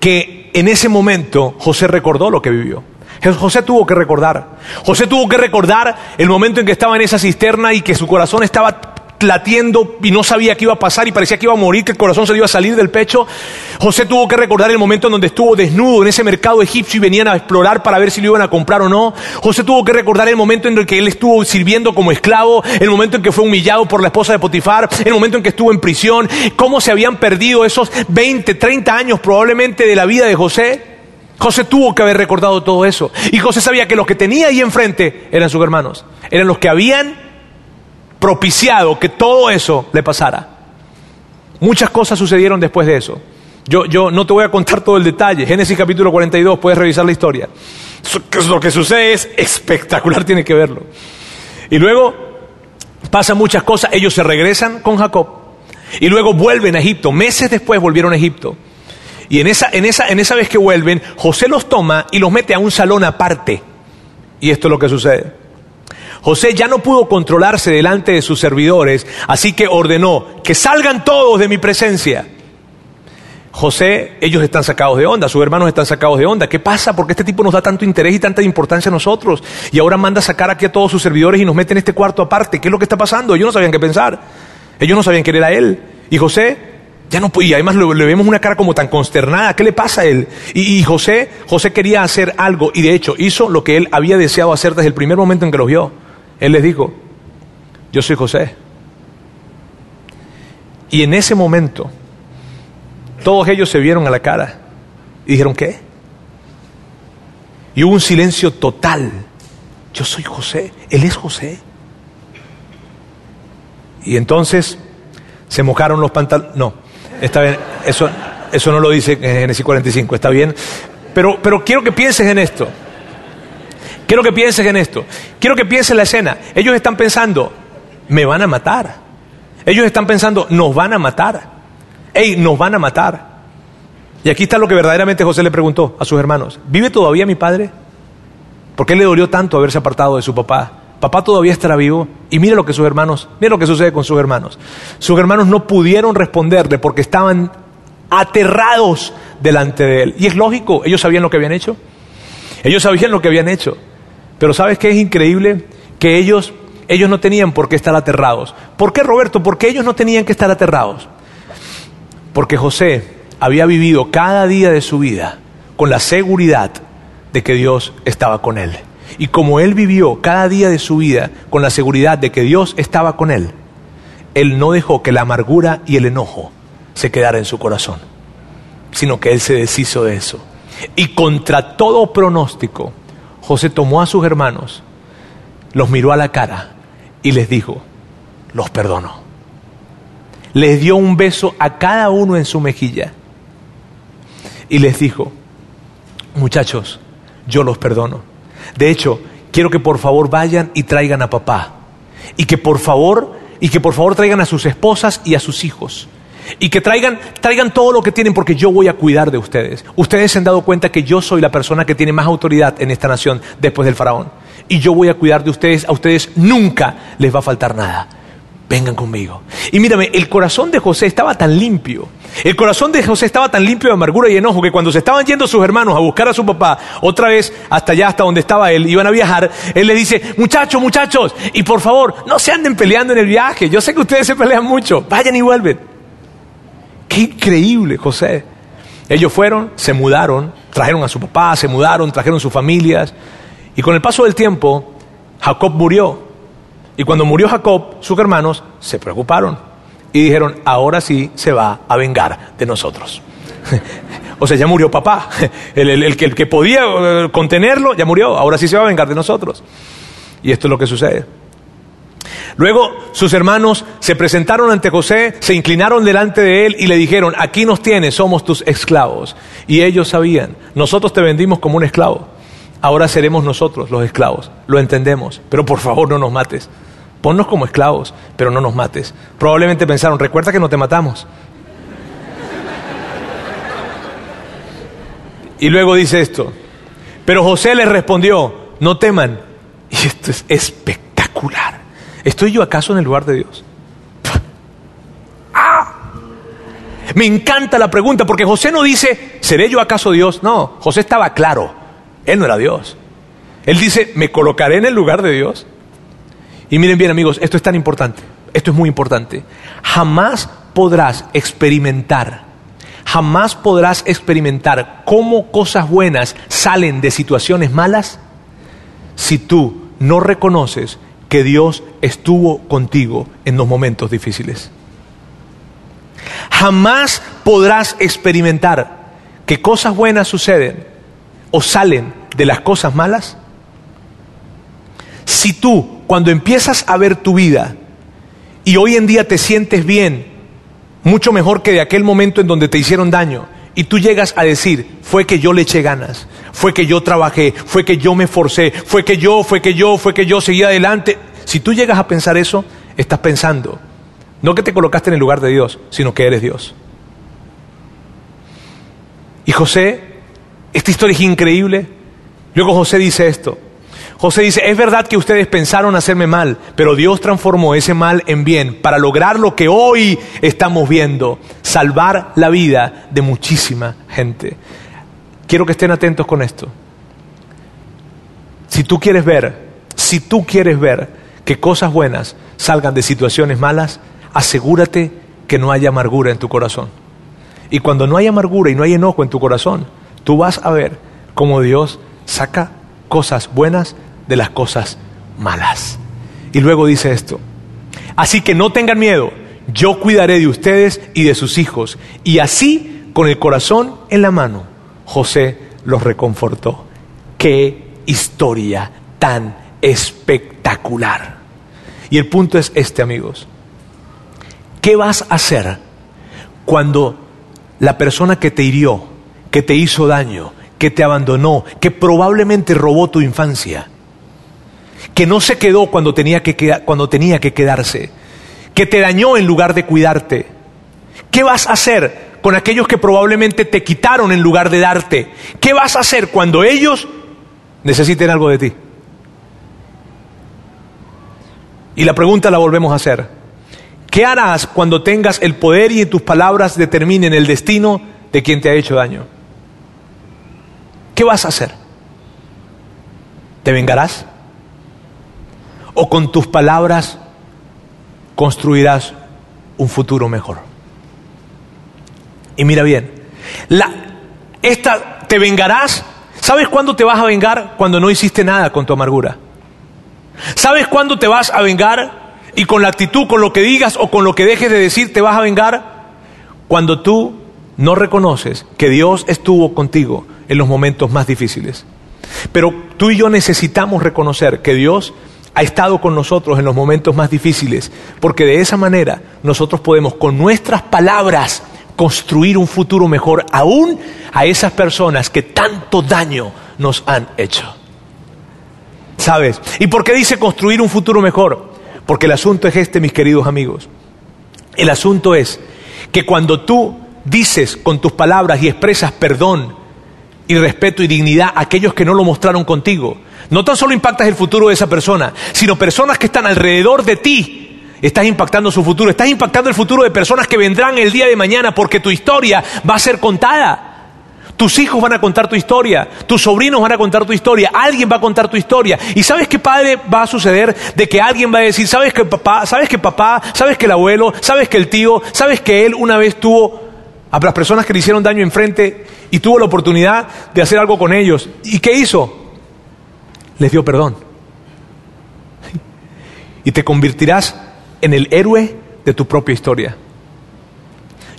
B: que en ese momento José recordó lo que vivió. José tuvo que recordar. José tuvo que recordar el momento en que estaba en esa cisterna y que su corazón estaba latiendo y no sabía qué iba a pasar y parecía que iba a morir, que el corazón se le iba a salir del pecho. José tuvo que recordar el momento en donde estuvo desnudo en ese mercado egipcio y venían a explorar para ver si lo iban a comprar o no. José tuvo que recordar el momento en el que él estuvo sirviendo como esclavo, el momento en que fue humillado por la esposa de Potifar, el momento en que estuvo en prisión, cómo se habían perdido esos 20, 30 años probablemente de la vida de José. José tuvo que haber recordado todo eso. Y José sabía que los que tenía ahí enfrente eran sus hermanos. Eran los que habían propiciado que todo eso le pasara. Muchas cosas sucedieron después de eso. Yo, yo no te voy a contar todo el detalle. Génesis capítulo 42, puedes revisar la historia. Lo que sucede es espectacular, tiene que verlo. Y luego pasan muchas cosas. Ellos se regresan con Jacob. Y luego vuelven a Egipto. Meses después volvieron a Egipto. Y en esa, en esa, en esa vez que vuelven, José los toma y los mete a un salón aparte. Y esto es lo que sucede. José ya no pudo controlarse delante de sus servidores, así que ordenó que salgan todos de mi presencia. José, ellos están sacados de onda, sus hermanos están sacados de onda. ¿Qué pasa? Porque este tipo nos da tanto interés y tanta importancia a nosotros. Y ahora manda a sacar aquí a todos sus servidores y nos mete en este cuarto aparte. ¿Qué es lo que está pasando? Ellos no sabían qué pensar. Ellos no sabían qué era él. Y José ya no podía. Además le, vemos una cara como tan consternada. ¿Qué le pasa a él? Y, y, José, José quería hacer algo y de hecho hizo lo que él había deseado hacer desde el primer momento en que lo vio. Él les dijo, yo soy José. Y en ese momento, todos ellos se vieron a la cara y dijeron, ¿qué? Y hubo un silencio total. Yo soy José, él es José. Y entonces se mojaron los pantalones. No, está bien, eso, eso no lo dice en Génesis 45, está bien. Pero, pero quiero que pienses en esto. Quiero que pienses en esto. Quiero que pienses en la escena. Ellos están pensando, me van a matar. Ellos están pensando, nos van a matar. Ey, nos van a matar. Y aquí está lo que verdaderamente José le preguntó a sus hermanos. ¿Vive todavía mi padre? ¿Por qué le dolió tanto haberse apartado de su papá? Papá todavía estará vivo. Y mire lo que sus hermanos, mire lo que sucede con sus hermanos. Sus hermanos no pudieron responderle porque estaban aterrados delante de él. Y es lógico, ellos sabían lo que habían hecho. Ellos sabían lo que habían hecho. Pero ¿sabes qué es increíble? Que ellos, ellos no tenían por qué estar aterrados. ¿Por qué, Roberto? ¿Por qué ellos no tenían que estar aterrados? Porque José había vivido cada día de su vida con la seguridad de que Dios estaba con él. Y como él vivió cada día de su vida con la seguridad de que Dios estaba con él, él no dejó que la amargura y el enojo se quedara en su corazón, sino que él se deshizo de eso. Y contra todo pronóstico, José tomó a sus hermanos, los miró a la cara y les dijo, los perdono. Les dio un beso a cada uno en su mejilla y les dijo, muchachos, yo los perdono. De hecho, quiero que por favor vayan y traigan a papá. Y que por favor, y que por favor traigan a sus esposas y a sus hijos. Y que traigan, traigan todo lo que tienen porque yo voy a cuidar de ustedes. Ustedes se han dado cuenta que yo soy la persona que tiene más autoridad en esta nación después del faraón. Y yo voy a cuidar de ustedes. A ustedes nunca les va a faltar nada. Vengan conmigo. Y mírame, el corazón de José estaba tan limpio. El corazón de José estaba tan limpio de amargura y enojo que cuando se estaban yendo sus hermanos a buscar a su papá, otra vez hasta allá, hasta donde estaba él, iban a viajar, él le dice, muchachos, muchachos, y por favor, no se anden peleando en el viaje. Yo sé que ustedes se pelean mucho, vayan y vuelven. Qué increíble, José. Ellos fueron, se mudaron, trajeron a su papá, se mudaron, trajeron sus familias. Y con el paso del tiempo, Jacob murió. Y cuando murió Jacob, sus hermanos se preocuparon y dijeron, ahora sí se va a vengar de nosotros. o sea, ya murió papá. El, que, el que podía eh, contenerlo ya murió, ahora sí se va a vengar de nosotros. Y esto es lo que sucede. Luego sus hermanos se presentaron ante José, se inclinaron delante de él y le dijeron, aquí nos tienes, somos tus esclavos. Y ellos sabían, nosotros te vendimos como un esclavo, ahora seremos nosotros los esclavos, lo entendemos, pero por favor no nos mates. Ponnos como esclavos, pero no nos mates. Probablemente pensaron, recuerda que no te matamos. Y luego dice esto, pero José les respondió, no teman. Y esto es espectacular. ¿Estoy yo acaso en el lugar de Dios? ¡Ah! Me encanta la pregunta porque José no dice, ¿seré yo acaso Dios? No, José estaba claro, él no era Dios. Él dice, ¿me colocaré en el lugar de Dios? Y miren bien amigos, esto es tan importante, esto es muy importante. Jamás podrás experimentar, jamás podrás experimentar cómo cosas buenas salen de situaciones malas si tú no reconoces que Dios estuvo contigo en los momentos difíciles. Jamás podrás experimentar que cosas buenas suceden o salen de las cosas malas si tú cuando empiezas a ver tu vida y hoy en día te sientes bien, mucho mejor que de aquel momento en donde te hicieron daño, y tú llegas a decir, fue que yo le eché ganas, fue que yo trabajé, fue que yo me forcé, fue que yo, fue que yo, fue que yo seguí adelante. Si tú llegas a pensar eso, estás pensando, no que te colocaste en el lugar de Dios, sino que eres Dios. Y José, esta historia es increíble. Luego José dice esto, José dice, es verdad que ustedes pensaron hacerme mal, pero Dios transformó ese mal en bien para lograr lo que hoy estamos viendo, salvar la vida de muchísima gente. Quiero que estén atentos con esto. Si tú quieres ver, si tú quieres ver que cosas buenas salgan de situaciones malas, asegúrate que no haya amargura en tu corazón. Y cuando no hay amargura y no hay enojo en tu corazón, tú vas a ver cómo Dios saca cosas buenas de las cosas malas. Y luego dice esto, así que no tengan miedo, yo cuidaré de ustedes y de sus hijos. Y así, con el corazón en la mano, José los reconfortó. Qué historia tan espectacular. Y el punto es este, amigos. ¿Qué vas a hacer cuando la persona que te hirió, que te hizo daño, que te abandonó, que probablemente robó tu infancia, que no se quedó cuando tenía que, cuando tenía que quedarse, que te dañó en lugar de cuidarte. ¿Qué vas a hacer con aquellos que probablemente te quitaron en lugar de darte? ¿Qué vas a hacer cuando ellos necesiten algo de ti? Y la pregunta la volvemos a hacer. ¿Qué harás cuando tengas el poder y tus palabras determinen el destino de quien te ha hecho daño? ¿Qué vas a hacer? ¿Te vengarás? o con tus palabras construirás un futuro mejor. Y mira bien, esta te vengarás. ¿Sabes cuándo te vas a vengar? Cuando no hiciste nada con tu amargura. ¿Sabes cuándo te vas a vengar? Y con la actitud, con lo que digas o con lo que dejes de decir, te vas a vengar. Cuando tú no reconoces que Dios estuvo contigo en los momentos más difíciles. Pero tú y yo necesitamos reconocer que Dios ha estado con nosotros en los momentos más difíciles, porque de esa manera nosotros podemos con nuestras palabras construir un futuro mejor aún a esas personas que tanto daño nos han hecho. ¿Sabes? ¿Y por qué dice construir un futuro mejor? Porque el asunto es este, mis queridos amigos. El asunto es que cuando tú dices con tus palabras y expresas perdón y respeto y dignidad a aquellos que no lo mostraron contigo, no tan solo impactas el futuro de esa persona, sino personas que están alrededor de ti
C: estás impactando su futuro, estás impactando el futuro de personas que vendrán el día de mañana porque tu historia va a ser contada. Tus hijos van a contar tu historia, tus sobrinos van a contar tu historia, alguien va a contar tu historia. ¿Y sabes qué padre va a suceder? De que alguien va a decir, ¿sabes que papá, sabes que papá, sabes que el abuelo, sabes que el tío, sabes que él una vez tuvo a las personas que le hicieron daño enfrente y tuvo la oportunidad de hacer algo con ellos? ¿Y qué hizo? Les dio perdón. Y te convertirás en el héroe de tu propia historia.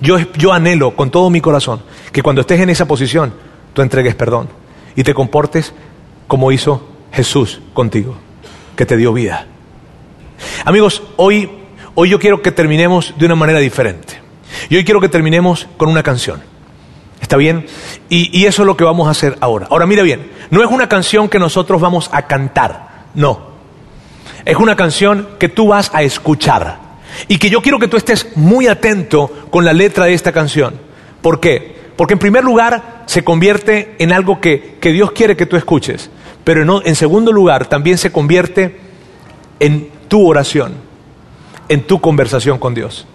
C: Yo, anhelo con todo mi corazón que cuando estés en esa posición, tú entregues perdón y te comportes como hizo Jesús contigo, que te dio vida. Amigos, hoy, hoy yo quiero que terminemos de una manera diferente. Y hoy quiero que terminemos con una canción. ¿Está bien? Y, eso es lo que vamos a hacer ahora. Ahora mira bien, no es una canción que nosotros vamos a cantar, no. Es una canción que tú vas a escuchar. Y que yo quiero que tú estés muy atento con la letra de esta canción. ¿Por qué? Porque en primer lugar se convierte en algo que, que Dios quiere que tú escuches. Pero no, en segundo lugar también se convierte en tu oración, en tu conversación con Dios.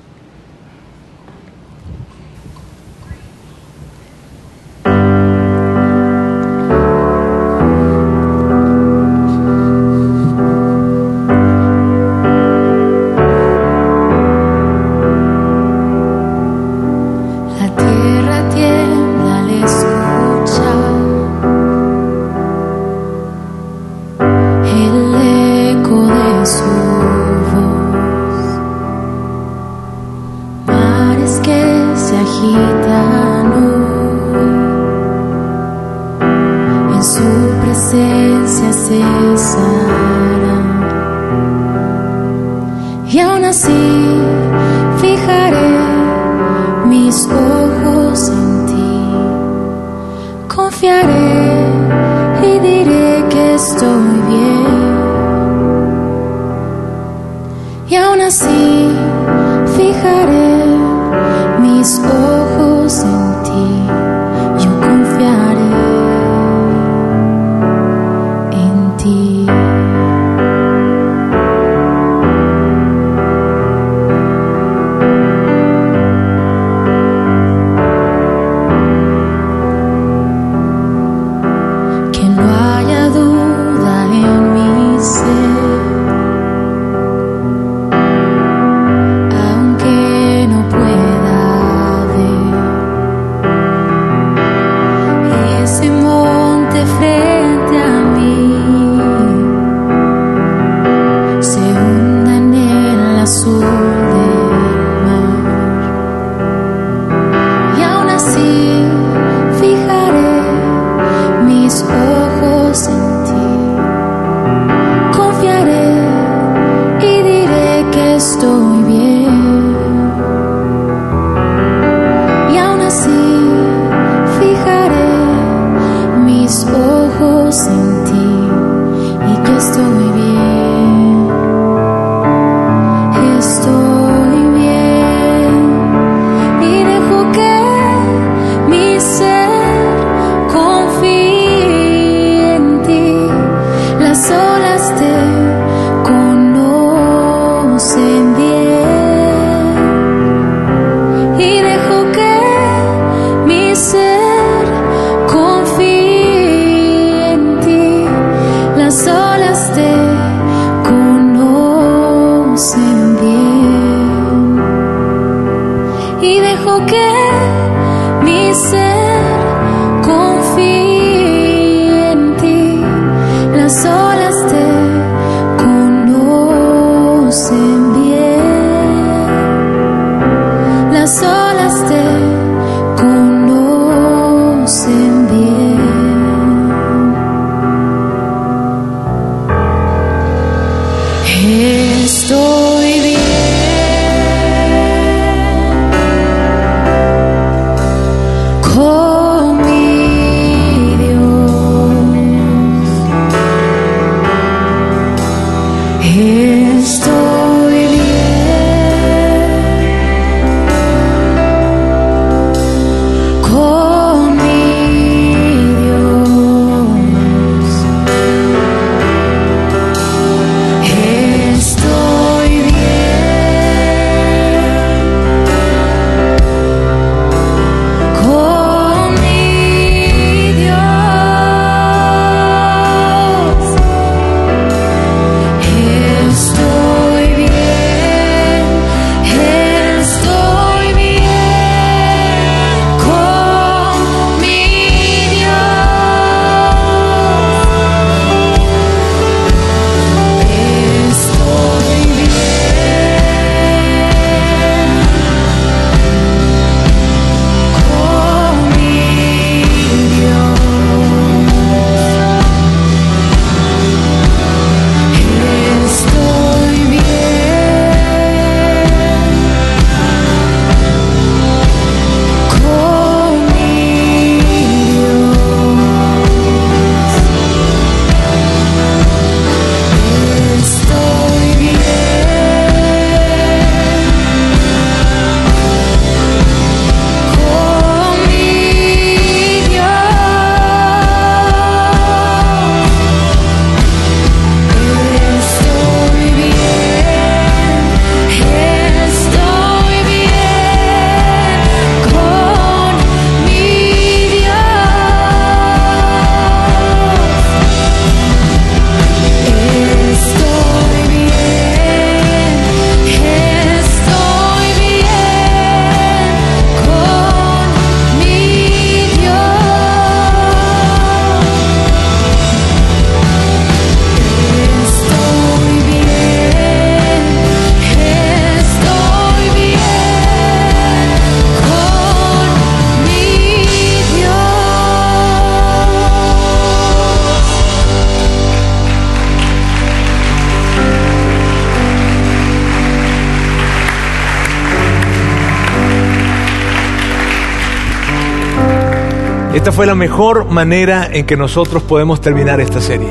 B: Esta fue la mejor manera en que nosotros podemos terminar esta serie.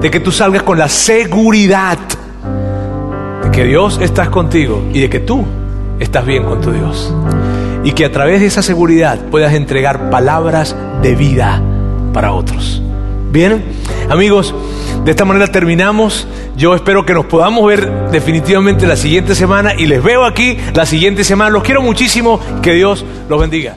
B: De que tú salgas con la seguridad de que Dios está contigo y de que tú estás bien con tu Dios. Y que a través de esa seguridad puedas entregar palabras de vida para otros. Bien, amigos, de esta manera terminamos. Yo espero que nos podamos ver definitivamente la siguiente semana y les veo aquí la siguiente semana. Los quiero muchísimo. Que Dios los bendiga.